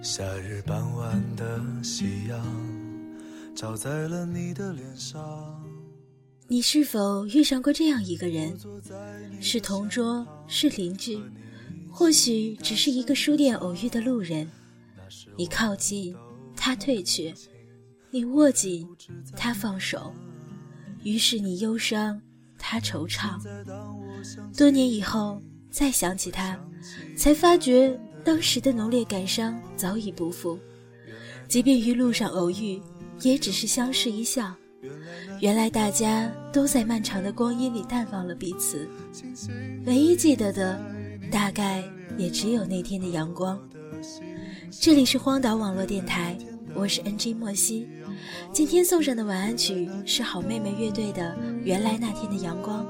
夏日傍晚的夕阳，照在了你的脸上。你是否遇上过这样一个人？是同桌，是邻居，或许只是一个书店偶遇的路人。你靠近，他退却；你握紧，他放手。于是你忧伤，他惆怅。多年以后再想起他，才发觉当时的浓烈感伤早已不复。即便于路上偶遇，也只是相视一笑。原来大家都在漫长的光阴里淡忘了彼此，唯一记得的，大概也只有那天的阳光。这里是荒岛网络电台，我是 NG 莫西。今天送上的晚安曲是好妹妹乐队的《原来那天的阳光》。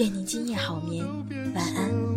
愿您今夜好眠，晚安。